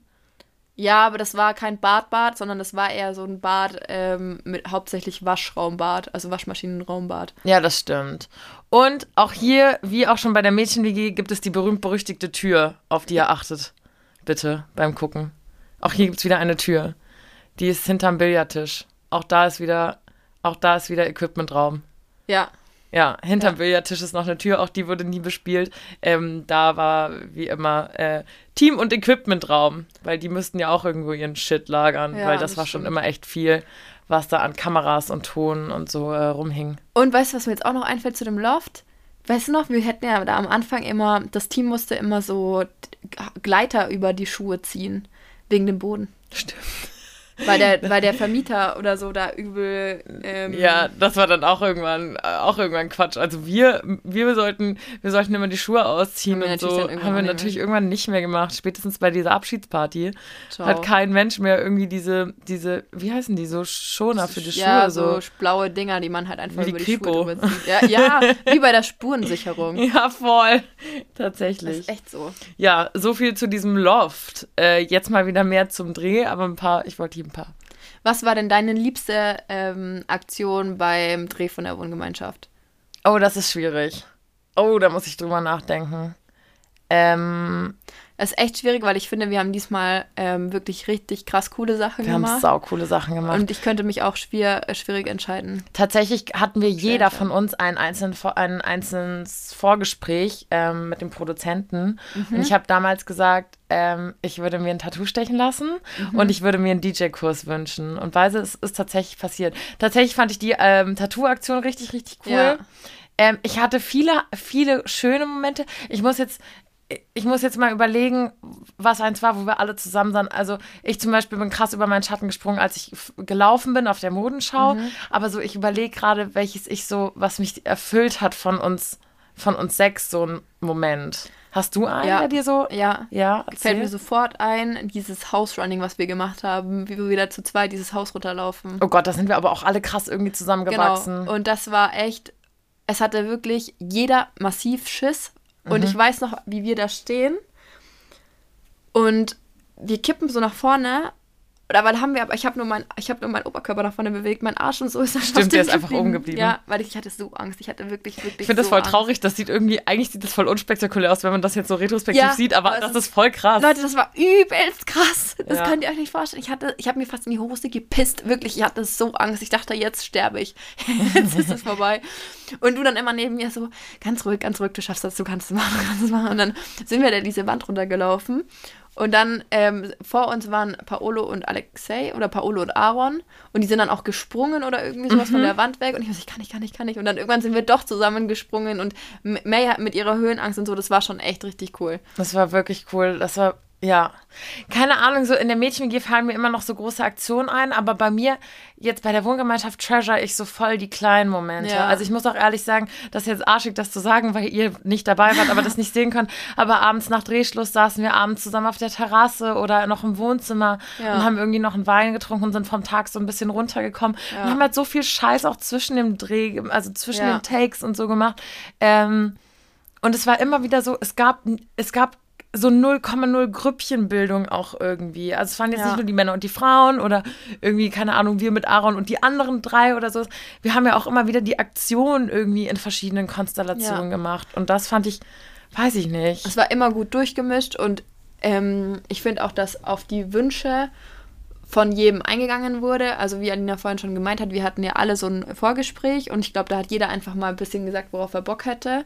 Ja, aber das war kein Badbad, sondern das war eher so ein Bad ähm, mit hauptsächlich Waschraumbad, also Waschmaschinenraumbad. Ja, das stimmt. Und auch hier, wie auch schon bei der Mädchen-WG, gibt es die berühmt-berüchtigte Tür, auf die ihr achtet. Bitte, beim Gucken. Auch hier gibt es wieder eine Tür. Die ist hinterm Billardtisch. Auch da ist wieder, auch da ist wieder Equipmentraum. Ja. Ja, hinterm ja. Billardtisch ist noch eine Tür, auch die wurde nie bespielt. Ähm, da war wie immer äh, Team- und Equipmentraum, weil die müssten ja auch irgendwo ihren Shit lagern, ja, weil das, das war stimmt. schon immer echt viel, was da an Kameras und Ton und so äh, rumhing. Und weißt du, was mir jetzt auch noch einfällt zu dem Loft? Weißt du noch, wir hätten ja da am Anfang immer, das Team musste immer so Gleiter über die Schuhe ziehen, wegen dem Boden. Stimmt. Weil der, weil der Vermieter oder so da übel. Ähm, ja, das war dann auch irgendwann, auch irgendwann Quatsch. Also wir, wir sollten, wir sollten immer die Schuhe ausziehen und so. Haben wir natürlich irgendwann nicht mehr gemacht. Spätestens bei dieser Abschiedsparty Ciao. hat kein Mensch mehr irgendwie diese, diese, wie heißen die, so Schoner für die ja, Schuhe. so blaue Dinger, die man halt einfach wie über die, die Schuhe Ja, ja, wie bei der Spurensicherung. Ja, voll. Tatsächlich. Das ist echt so. Ja, so viel zu diesem Loft. Äh, jetzt mal wieder mehr zum Dreh, aber ein paar, ich wollte hier paar. Was war denn deine liebste ähm, Aktion beim Dreh von der Wohngemeinschaft? Oh, das ist schwierig. Oh, da muss ich drüber nachdenken. Ähm, das ist echt schwierig, weil ich finde, wir haben diesmal ähm, wirklich richtig krass coole Sachen wir gemacht. Wir haben sau coole Sachen gemacht. Und ich könnte mich auch schwer, äh, schwierig entscheiden. Tatsächlich hatten wir jeder von uns ein, einzeln, ein einzelnes Vorgespräch ähm, mit dem Produzenten. Mhm. Und ich habe damals gesagt, ähm, ich würde mir ein Tattoo stechen lassen mhm. und ich würde mir einen DJ-Kurs wünschen. Und weise, es ist tatsächlich passiert. Tatsächlich fand ich die ähm, Tattoo-Aktion richtig, richtig cool. Ja. Ähm, ich hatte viele, viele schöne Momente. Ich muss jetzt, ich muss jetzt mal überlegen, was eins war, wo wir alle zusammen sind. Also ich zum Beispiel bin krass über meinen Schatten gesprungen, als ich gelaufen bin auf der Modenschau. Mhm. Aber so, ich überlege gerade, welches ich so, was mich erfüllt hat von uns, von uns sechs, so ein Moment. Hast du einen, ja. der dir so? Ja. Ja. Erzähl. Fällt mir sofort ein, dieses House-Running, was wir gemacht haben, wie wir wieder zu zweit dieses Haus runterlaufen. Oh Gott, da sind wir aber auch alle krass irgendwie zusammengewachsen. Genau. Und das war echt, es hatte wirklich jeder massiv Schiss, und mhm. ich weiß noch, wie wir da stehen. Und wir kippen so nach vorne oder weil haben wir, aber ich habe nur, mein, hab nur meinen Oberkörper nach vorne bewegt, mein Arsch und so ist dann Stimmt, der ist einfach oben geblieben. Ja, weil ich, hatte so Angst. Ich hatte wirklich, wirklich Ich finde so das voll Angst. traurig. Das sieht irgendwie, eigentlich sieht das voll unspektakulär aus, wenn man das jetzt so retrospektiv ja, sieht, aber, aber das ist, ist voll krass. Leute, das war übelst krass. Das ja. könnt ihr euch nicht vorstellen. Ich, ich habe mir fast in die Hose gepisst. Wirklich, ich hatte so Angst. Ich dachte, jetzt sterbe ich. jetzt ist es vorbei. Und du dann immer neben mir so, ganz ruhig, ganz ruhig, du schaffst das, du kannst es machen, du kannst es machen. Und dann sind wir da diese Wand runtergelaufen. Und dann ähm, vor uns waren Paolo und Alexei oder Paolo und Aaron. Und die sind dann auch gesprungen oder irgendwie sowas mhm. von der Wand weg. Und ich war so, ich kann nicht, kann nicht, kann nicht. Und dann irgendwann sind wir doch zusammengesprungen. Und May mit ihrer Höhenangst und so, das war schon echt richtig cool. Das war wirklich cool. Das war ja, keine Ahnung, so in der Mädchen-WG fallen mir immer noch so große Aktionen ein, aber bei mir, jetzt bei der Wohngemeinschaft, treasure ich so voll die kleinen Momente. Ja. Also ich muss auch ehrlich sagen, das ist jetzt arschig, das zu sagen, weil ihr nicht dabei wart, aber das nicht sehen könnt. Aber abends nach Drehschluss saßen wir abends zusammen auf der Terrasse oder noch im Wohnzimmer ja. und haben irgendwie noch einen Wein getrunken und sind vom Tag so ein bisschen runtergekommen. Ja. Und haben halt so viel Scheiß auch zwischen dem Dreh, also zwischen den Takes und so gemacht. Ähm, und es war immer wieder so, es gab, es gab so 0,0 Grüppchenbildung auch irgendwie. Also es waren jetzt ja. nicht nur die Männer und die Frauen oder irgendwie, keine Ahnung, wir mit Aaron und die anderen drei oder so. Wir haben ja auch immer wieder die Aktion irgendwie in verschiedenen Konstellationen ja. gemacht. Und das fand ich, weiß ich nicht. Es war immer gut durchgemischt und ähm, ich finde auch, dass auf die Wünsche von jedem eingegangen wurde. Also wie Alina vorhin schon gemeint hat, wir hatten ja alle so ein Vorgespräch und ich glaube, da hat jeder einfach mal ein bisschen gesagt, worauf er Bock hätte.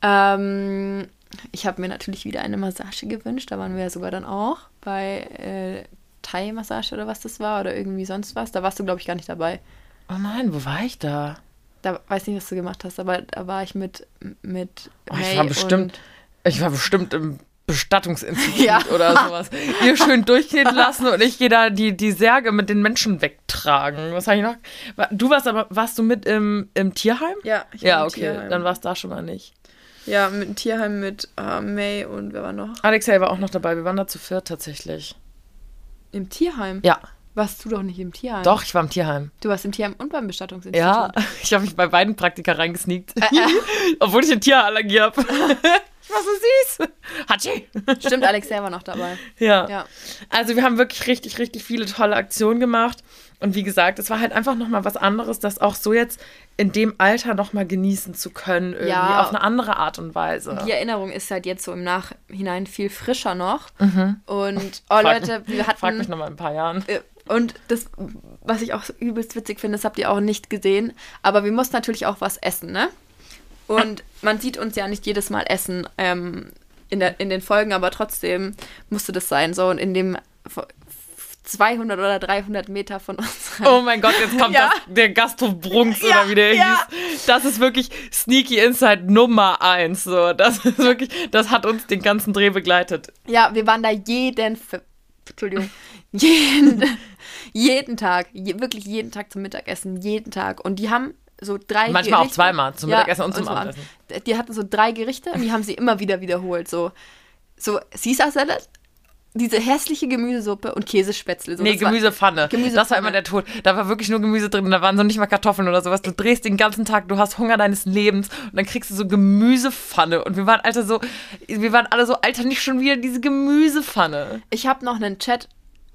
Ähm, ich habe mir natürlich wieder eine Massage gewünscht. Da waren wir ja sogar dann auch bei äh, Thai-Massage oder was das war oder irgendwie sonst was. Da warst du, glaube ich, gar nicht dabei. Oh nein, wo war ich da? Da weiß nicht, was du gemacht hast, aber da war ich mit mit oh, ich war bestimmt ich war bestimmt im Bestattungsinstitut ja. oder sowas. Ihr schön durchgehen lassen und ich gehe da die, die Särge mit den Menschen wegtragen. Was habe ich noch? Du warst aber, warst du mit im, im Tierheim? Ja, ich war Ja, okay, Tierheim. dann warst du da schon mal nicht. Ja, mit dem Tierheim mit äh, May und wer war noch? Alexei war auch noch dabei. Wir waren da zu viert tatsächlich. Im Tierheim? Ja. Warst du doch nicht im Tierheim? Doch, ich war im Tierheim. Du warst im Tierheim und beim Bestattungsinstitut. Ja, ich habe mich bei beiden Praktika reingesneakt. Äh, äh. Obwohl ich eine Tierallergie habe. ich war so süß. Hatschi. Stimmt, Alexei war noch dabei. Ja. ja. Also wir haben wirklich richtig, richtig viele tolle Aktionen gemacht. Und wie gesagt, es war halt einfach nochmal was anderes, das auch so jetzt in dem Alter nochmal genießen zu können, irgendwie ja, auf eine andere Art und Weise. Die Erinnerung ist halt jetzt so im Nachhinein viel frischer noch. Mhm. Und, oh frag, Leute, wir hatten. Frag mich nochmal in ein paar Jahren. Äh, und das, was ich auch so übelst witzig finde, das habt ihr auch nicht gesehen, aber wir mussten natürlich auch was essen, ne? Und man sieht uns ja nicht jedes Mal essen ähm, in, der, in den Folgen, aber trotzdem musste das sein. So, und in dem 200 oder 300 Meter von uns. Oh mein Gott, jetzt kommt ja. das, der Gasthof Brunks ja, oder wie der ja. hieß. Das ist wirklich Sneaky Inside Nummer 1. So. Das ist wirklich, das hat uns den ganzen Dreh begleitet. Ja, wir waren da jeden Entschuldigung, jeden, jeden Tag, je, wirklich jeden Tag zum Mittagessen, jeden Tag. Und die haben so drei Manchmal Gerichte. auch zweimal, zum Mittagessen und zum Abendessen. Die hatten so drei Gerichte und die haben sie immer wieder wiederholt. So, so Caesar Salad, diese hässliche Gemüsesuppe und Käsespätzle. So, nee, Gemüsepfanne. Gemüsepfanne. Das war immer der Tod. Da war wirklich nur Gemüse drin. Da waren so nicht mal Kartoffeln oder sowas. Du drehst den ganzen Tag, du hast Hunger deines Lebens und dann kriegst du so Gemüsepfanne. Und wir waren, Alter, so, wir waren alle so, Alter, nicht schon wieder diese Gemüsepfanne. Ich habe noch einen Chat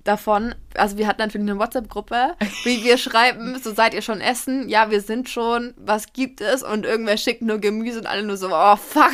davon, also wir hatten natürlich eine WhatsApp-Gruppe, wie wir schreiben, so seid ihr schon essen? Ja, wir sind schon, was gibt es? Und irgendwer schickt nur Gemüse und alle nur so, oh fuck.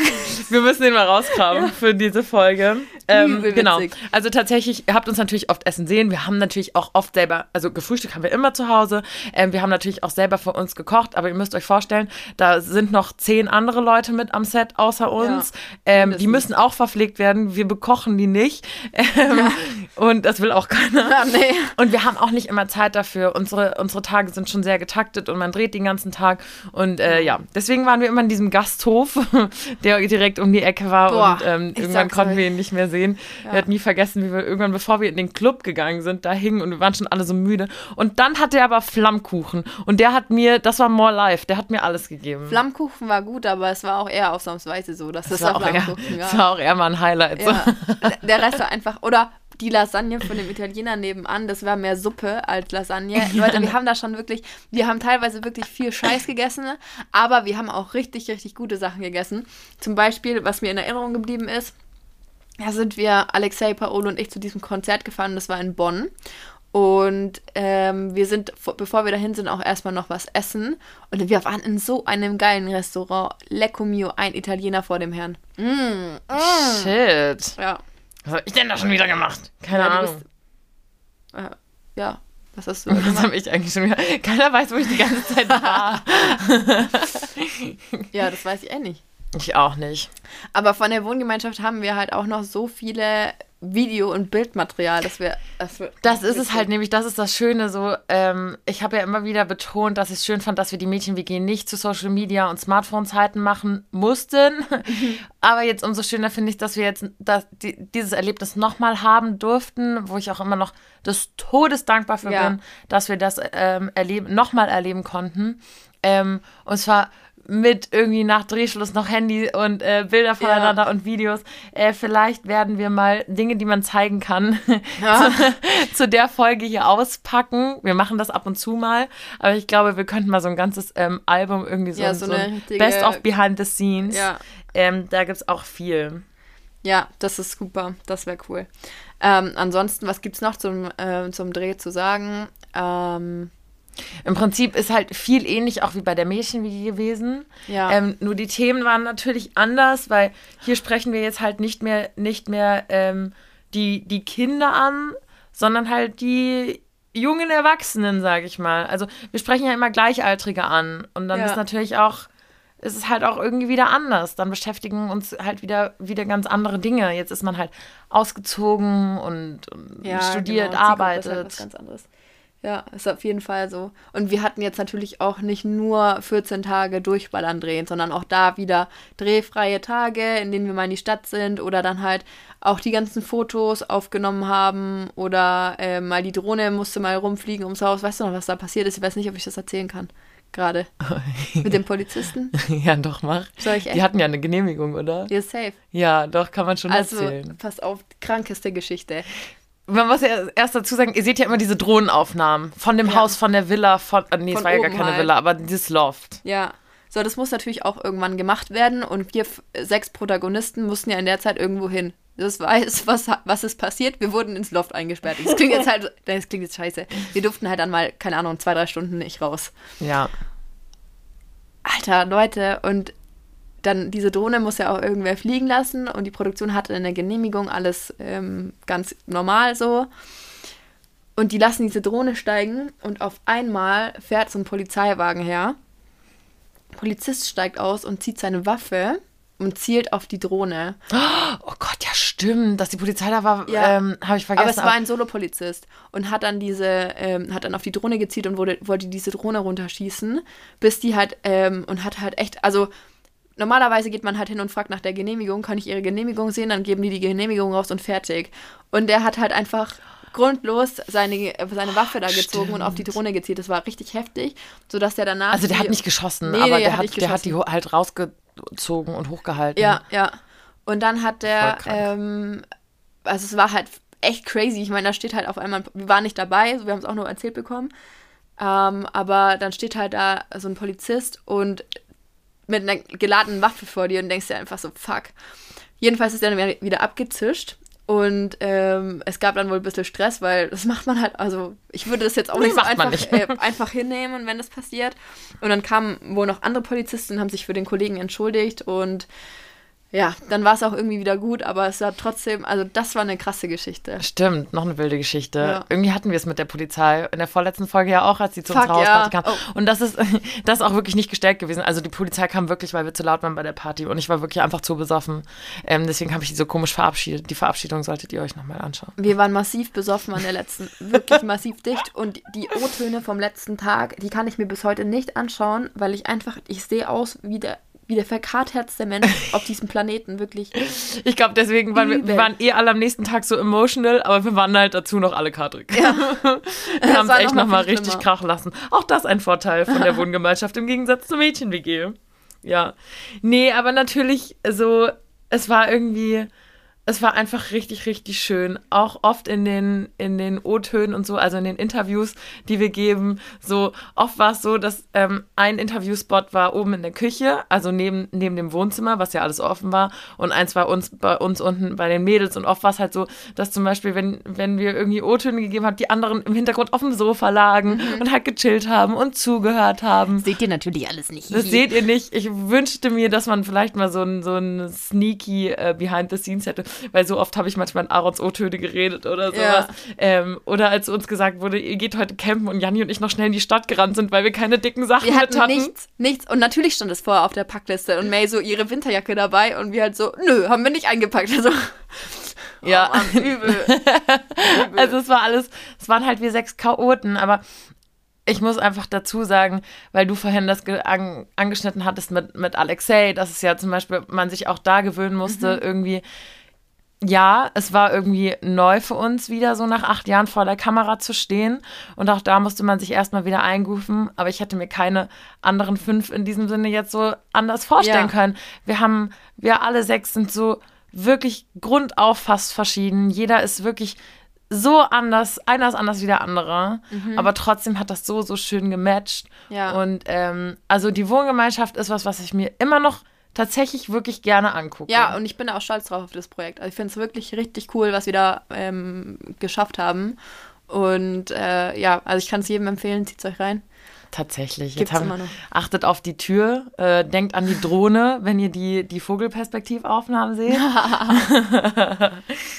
Wir müssen den mal rauskramen ja. für diese Folge. Ähm, genau. Also tatsächlich, ihr habt uns natürlich oft essen sehen. Wir haben natürlich auch oft selber, also gefrühstückt haben wir immer zu Hause. Ähm, wir haben natürlich auch selber für uns gekocht, aber ihr müsst euch vorstellen, da sind noch zehn andere Leute mit am Set außer uns. Ja, ähm, die müssen auch verpflegt werden. Wir bekochen die nicht. Ähm, ja. Und das will auch keiner. Ja, nee. Und wir haben auch nicht immer Zeit dafür. Unsere, unsere Tage sind schon sehr getaktet und man dreht den ganzen Tag. Und äh, ja, deswegen waren wir immer in diesem Gasthof, der direkt um die Ecke war. Boah, und ähm, irgendwann konnten euch. wir ihn nicht mehr sehen. Ja. Wir hatten nie vergessen, wie wir irgendwann, bevor wir in den Club gegangen sind, da hingen und wir waren schon alle so müde. Und dann hatte er aber Flammkuchen. Und der hat mir, das war more life, der hat mir alles gegeben. Flammkuchen war gut, aber es war auch eher ausnahmsweise so, dass das, das war, auch eher, ja. das war auch eher mal ein Highlight. Ja. Der Rest war einfach, oder die Lasagne von dem Italiener nebenan, das war mehr Suppe als Lasagne. Ja. Leute, wir haben da schon wirklich, wir haben teilweise wirklich viel Scheiß gegessen, aber wir haben auch richtig, richtig gute Sachen gegessen. Zum Beispiel, was mir in Erinnerung geblieben ist, da sind wir, Alexei, Paolo und ich, zu diesem Konzert gefahren, das war in Bonn. Und ähm, wir sind, bevor wir dahin sind, auch erstmal noch was essen. Und wir waren in so einem geilen Restaurant. Lecco mio, ein Italiener vor dem Herrn. Mm, mm. Shit. Ja. Was habe ich denn da schon wieder gemacht? Keine ja, Ahnung. Bist, äh, ja, was hast du Was habe ich eigentlich schon wieder? Keiner weiß, wo ich die ganze Zeit war. ja, das weiß ich eh nicht. Ich auch nicht. Aber von der Wohngemeinschaft haben wir halt auch noch so viele Video- und Bildmaterial, dass wir. Das, wir das ist es halt nämlich, das ist das Schöne so. Ähm, ich habe ja immer wieder betont, dass ich es schön fand, dass wir die Mädchen-WG nicht zu Social Media und Smartphone-Zeiten machen mussten. Aber jetzt umso schöner finde ich, dass wir jetzt das, die, dieses Erlebnis nochmal haben durften, wo ich auch immer noch des Todes dankbar für ja. bin, dass wir das ähm, erleben, nochmal erleben konnten. Ähm, und zwar mit irgendwie nach Drehschluss noch Handy und äh, Bilder voneinander ja. und Videos. Äh, vielleicht werden wir mal Dinge, die man zeigen kann, ja. zu, zu, der Folge hier auspacken. Wir machen das ab und zu mal, aber ich glaube, wir könnten mal so ein ganzes ähm, Album irgendwie so, ja, so, so ein Best of Behind the Scenes. Ähm, da gibt es auch viel. Ja, das ist super. Das wäre cool. Ähm, ansonsten, was gibt es noch zum, äh, zum Dreh zu sagen? Ähm, im Prinzip ist halt viel ähnlich auch wie bei der Mädchenwiege gewesen. Ja. Ähm, nur die Themen waren natürlich anders, weil hier sprechen wir jetzt halt nicht mehr, nicht mehr ähm, die, die Kinder an, sondern halt die jungen Erwachsenen, sage ich mal. Also wir sprechen ja immer Gleichaltrige an. Und dann ja. ist natürlich auch, ist es halt auch irgendwie wieder anders. Dann beschäftigen uns halt wieder, wieder ganz andere Dinge. Jetzt ist man halt ausgezogen und, und ja, studiert, genau. arbeitet. Halt was ganz anderes. Ja, ist auf jeden Fall so. Und wir hatten jetzt natürlich auch nicht nur 14 Tage Durchballern drehen, sondern auch da wieder drehfreie Tage, in denen wir mal in die Stadt sind oder dann halt auch die ganzen Fotos aufgenommen haben oder äh, mal die Drohne musste mal rumfliegen ums Haus. Weißt du noch, was da passiert ist? Ich weiß nicht, ob ich das erzählen kann. Gerade. Mit dem Polizisten? ja, doch, mach. Soll ich echt? Die hatten ja eine Genehmigung, oder? Ja, safe. Ja, doch, kann man schon also, erzählen. Pass auf, krankeste Geschichte man muss ja erst dazu sagen, ihr seht ja immer diese Drohnenaufnahmen von dem ja. Haus, von der Villa, von, äh, nee, von es war ja gar keine halt. Villa, aber dieses Loft. Ja. So, das muss natürlich auch irgendwann gemacht werden und wir sechs Protagonisten mussten ja in der Zeit irgendwo hin. Das weiß, was, was ist passiert. Wir wurden ins Loft eingesperrt. Das klingt jetzt halt, das klingt jetzt scheiße. Wir durften halt dann mal, keine Ahnung, zwei, drei Stunden nicht raus. Ja. Alter, Leute, und dann diese Drohne muss ja auch irgendwer fliegen lassen und die Produktion hatte eine Genehmigung, alles ähm, ganz normal so. Und die lassen diese Drohne steigen und auf einmal fährt so ein Polizeiwagen her. Polizist steigt aus und zieht seine Waffe und zielt auf die Drohne. Oh Gott, ja stimmt, dass die Polizei da war, ja. ähm, habe ich vergessen. Aber es war ein Solopolizist und hat dann diese, ähm, hat dann auf die Drohne gezielt und wurde, wollte diese Drohne runterschießen, bis die halt ähm, und hat halt echt, also normalerweise geht man halt hin und fragt nach der Genehmigung, kann ich ihre Genehmigung sehen, dann geben die die Genehmigung raus und fertig. Und der hat halt einfach grundlos seine, seine Waffe da gezogen Stimmt. und auf die Drohne gezielt. Das war richtig heftig, sodass der danach. Also der hat nicht geschossen, nee, aber der, hat, der hat die halt rausgezogen und hochgehalten. Ja, ja. Und dann hat der, ähm, also es war halt echt crazy. Ich meine, da steht halt auf einmal, wir waren nicht dabei, wir haben es auch nur erzählt bekommen. Ähm, aber dann steht halt da so ein Polizist und mit einer geladenen Waffe vor dir und denkst dir einfach so, fuck. Jedenfalls ist er dann wieder abgezischt und ähm, es gab dann wohl ein bisschen Stress, weil das macht man halt, also ich würde das jetzt auch nee, nicht so einfach, nicht. Äh, einfach hinnehmen, wenn das passiert. Und dann kamen wohl noch andere Polizisten, haben sich für den Kollegen entschuldigt und ja, dann war es auch irgendwie wieder gut, aber es war trotzdem, also das war eine krasse Geschichte. Stimmt, noch eine wilde Geschichte. Ja. Irgendwie hatten wir es mit der Polizei in der vorletzten Folge ja auch, als sie zu Fuck, uns Haus ja. kam. Oh. Und das ist, das ist auch wirklich nicht gestellt gewesen. Also die Polizei kam wirklich, weil wir zu laut waren bei der Party und ich war wirklich einfach zu besoffen. Ähm, deswegen habe ich die so komisch verabschiedet. Die Verabschiedung solltet ihr euch nochmal anschauen. Wir waren massiv besoffen an der letzten, wirklich massiv dicht und die O-Töne vom letzten Tag, die kann ich mir bis heute nicht anschauen, weil ich einfach, ich sehe aus wie der wie der verkartherzte Mensch auf diesem Planeten, wirklich. Ich glaube, deswegen waren wir, wir, waren eh alle am nächsten Tag so emotional, aber wir waren halt dazu noch alle kadrig. Ja. wir haben es echt nochmal noch richtig krachen lassen. Auch das ein Vorteil von der Wohngemeinschaft im Gegensatz zur Mädchen-WG. Ja. Nee, aber natürlich so, es war irgendwie es war einfach richtig, richtig schön. Auch oft in den, in den O-Tönen und so, also in den Interviews, die wir geben. So oft war es so, dass ähm, ein Interviewspot war oben in der Küche, also neben, neben dem Wohnzimmer, was ja alles offen war. Und eins war uns bei uns unten bei den Mädels. Und oft war es halt so, dass zum Beispiel, wenn, wenn wir irgendwie O-Töne gegeben haben, die anderen im Hintergrund auf dem Sofa lagen mhm. und halt gechillt haben und zugehört haben. Das seht ihr natürlich alles nicht. Das seht ihr nicht. Ich wünschte mir, dass man vielleicht mal so ein, so ein sneaky äh, Behind the Scenes hätte weil so oft habe ich manchmal in Aarons O-Töne geredet oder sowas. Ja. Ähm, oder als uns gesagt wurde, ihr geht heute campen und Janni und ich noch schnell in die Stadt gerannt sind, weil wir keine dicken Sachen wir hatten. hatten. Nichts, nichts. Und natürlich stand es vorher auf der Packliste und May so ihre Winterjacke dabei und wir halt so, nö, haben wir nicht eingepackt. Also, ja, oh Mann, übel. übel. Also es war alles, es waren halt wir sechs Chaoten, aber ich muss einfach dazu sagen, weil du vorhin das an, angeschnitten hattest mit, mit Alexei, dass es ja zum Beispiel man sich auch da gewöhnen musste, mhm. irgendwie ja, es war irgendwie neu für uns wieder so nach acht Jahren vor der Kamera zu stehen. Und auch da musste man sich erstmal wieder eingrooven. Aber ich hätte mir keine anderen fünf in diesem Sinne jetzt so anders vorstellen ja. können. Wir haben, wir alle sechs sind so wirklich grundauf fast verschieden. Jeder ist wirklich so anders, einer ist anders wie der andere, mhm. aber trotzdem hat das so, so schön gematcht. Ja. Und ähm, also die Wohngemeinschaft ist was, was ich mir immer noch tatsächlich wirklich gerne angucke. Ja, und ich bin auch stolz drauf auf das Projekt. Also ich finde es wirklich richtig cool, was wir da ähm, geschafft haben. Und äh, ja, also ich kann es jedem empfehlen, zieht es euch rein. Tatsächlich. Jetzt haben, achtet auf die Tür, äh, denkt an die Drohne, wenn ihr die, die Vogelperspektivaufnahmen seht.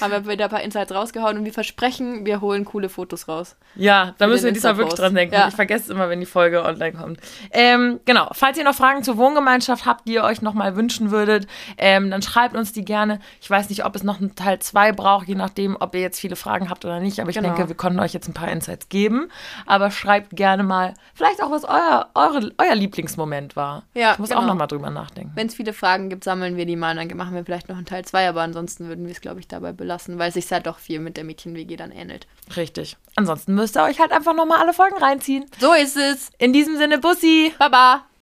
haben wir wieder ein paar Insights rausgehauen und wir versprechen, wir holen coole Fotos raus. Ja, da müssen wir diesmal wirklich dran denken. Ja. Ich vergesse es immer, wenn die Folge online kommt. Ähm, genau, falls ihr noch Fragen zur Wohngemeinschaft habt, die ihr euch nochmal wünschen würdet, ähm, dann schreibt uns die gerne. Ich weiß nicht, ob es noch einen Teil 2 braucht, je nachdem, ob ihr jetzt viele Fragen habt oder nicht. Aber ich genau. denke, wir konnten euch jetzt ein paar Insights geben. Aber schreibt gerne mal, vielleicht auch, was euer, eure, euer Lieblingsmoment war. Ja, ich muss genau. auch nochmal drüber nachdenken. Wenn es viele Fragen gibt, sammeln wir die mal. Dann machen wir vielleicht noch einen Teil 2, aber ansonsten würden wir es, glaube ich, dabei belassen, weil es sich halt doch viel mit der Mädchen-WG dann ähnelt. Richtig. Ansonsten müsst ihr euch halt einfach nochmal alle Folgen reinziehen. So ist es. In diesem Sinne, Bussi. Baba.